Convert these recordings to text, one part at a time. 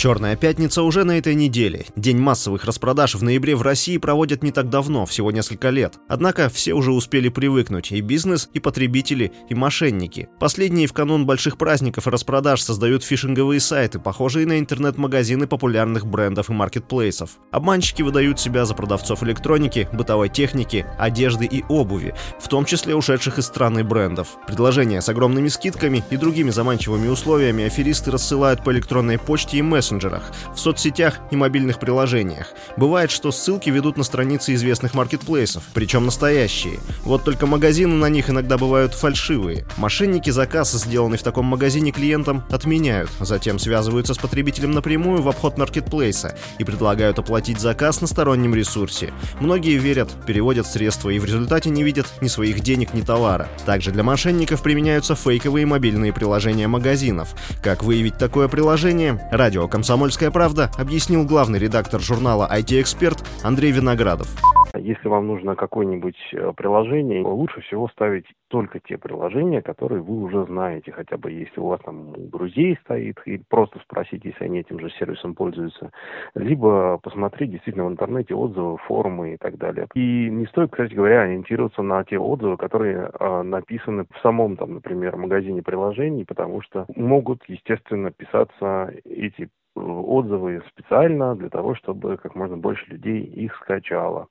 Черная пятница уже на этой неделе. День массовых распродаж в ноябре в России проводят не так давно, всего несколько лет. Однако все уже успели привыкнуть, и бизнес, и потребители, и мошенники. Последние в канун больших праздников и распродаж создают фишинговые сайты, похожие на интернет-магазины популярных брендов и маркетплейсов. Обманщики выдают себя за продавцов электроники, бытовой техники, одежды и обуви, в том числе ушедших из страны брендов. Предложения с огромными скидками и другими заманчивыми условиями аферисты рассылают по электронной почте и мессенджерам мессенджерах, в соцсетях и мобильных приложениях. Бывает, что ссылки ведут на страницы известных маркетплейсов, причем настоящие. Вот только магазины на них иногда бывают фальшивые. Мошенники заказ, сделанный в таком магазине клиентам, отменяют, затем связываются с потребителем напрямую в обход маркетплейса и предлагают оплатить заказ на стороннем ресурсе. Многие верят, переводят средства и в результате не видят ни своих денег, ни товара. Также для мошенников применяются фейковые мобильные приложения магазинов. Как выявить такое приложение? Радио «Комсомольская правда» объяснил главный редактор журнала IT-эксперт Андрей Виноградов. Если вам нужно какое-нибудь э, приложение, лучше всего ставить только те приложения, которые вы уже знаете, хотя бы если у вас там друзей стоит, и просто спросить, если они этим же сервисом пользуются, либо посмотреть действительно в интернете отзывы, форумы и так далее. И не стоит, кстати говоря, ориентироваться на те отзывы, которые э, написаны в самом, там, например, магазине приложений, потому что могут, естественно, писаться эти отзывы специально для того, чтобы как можно больше людей их скачало.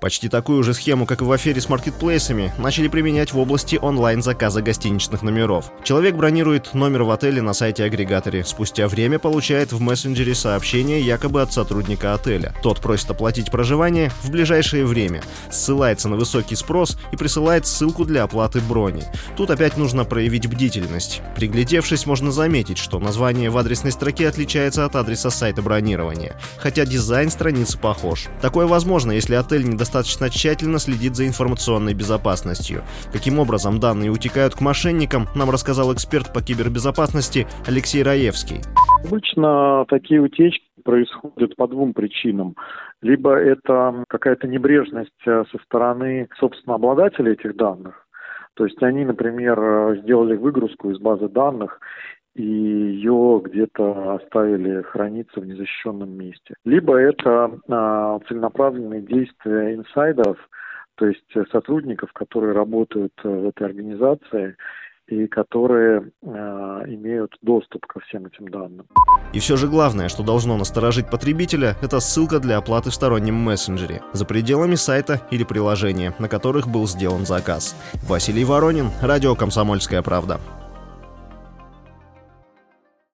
Почти такую же схему, как и в афере с маркетплейсами, начали применять в области онлайн-заказа гостиничных номеров. Человек бронирует номер в отеле на сайте-агрегаторе. Спустя время получает в мессенджере сообщение якобы от сотрудника отеля. Тот просит оплатить проживание в ближайшее время, ссылается на высокий спрос и присылает ссылку для оплаты брони. Тут опять нужно проявить бдительность. Приглядевшись, можно заметить, что название в адресной строке отличается от адреса сайта бронирования, хотя дизайн страницы похож. Такое возможно, если отель не достаточно тщательно следит за информационной безопасностью. Каким образом данные утекают к мошенникам, нам рассказал эксперт по кибербезопасности Алексей Раевский. Обычно такие утечки происходят по двум причинам. Либо это какая-то небрежность э, со стороны, собственно, обладателя этих данных, то есть они, например, э, сделали выгрузку из базы данных и ее где-то оставили храниться в незащищенном месте. Либо это а, целенаправленные действия инсайдеров, то есть сотрудников, которые работают э, в этой организации и которые э, имеют доступ ко всем этим данным. И все же главное, что должно насторожить потребителя, это ссылка для оплаты в стороннем мессенджере, за пределами сайта или приложения, на которых был сделан заказ. Василий Воронин, Радио «Комсомольская правда».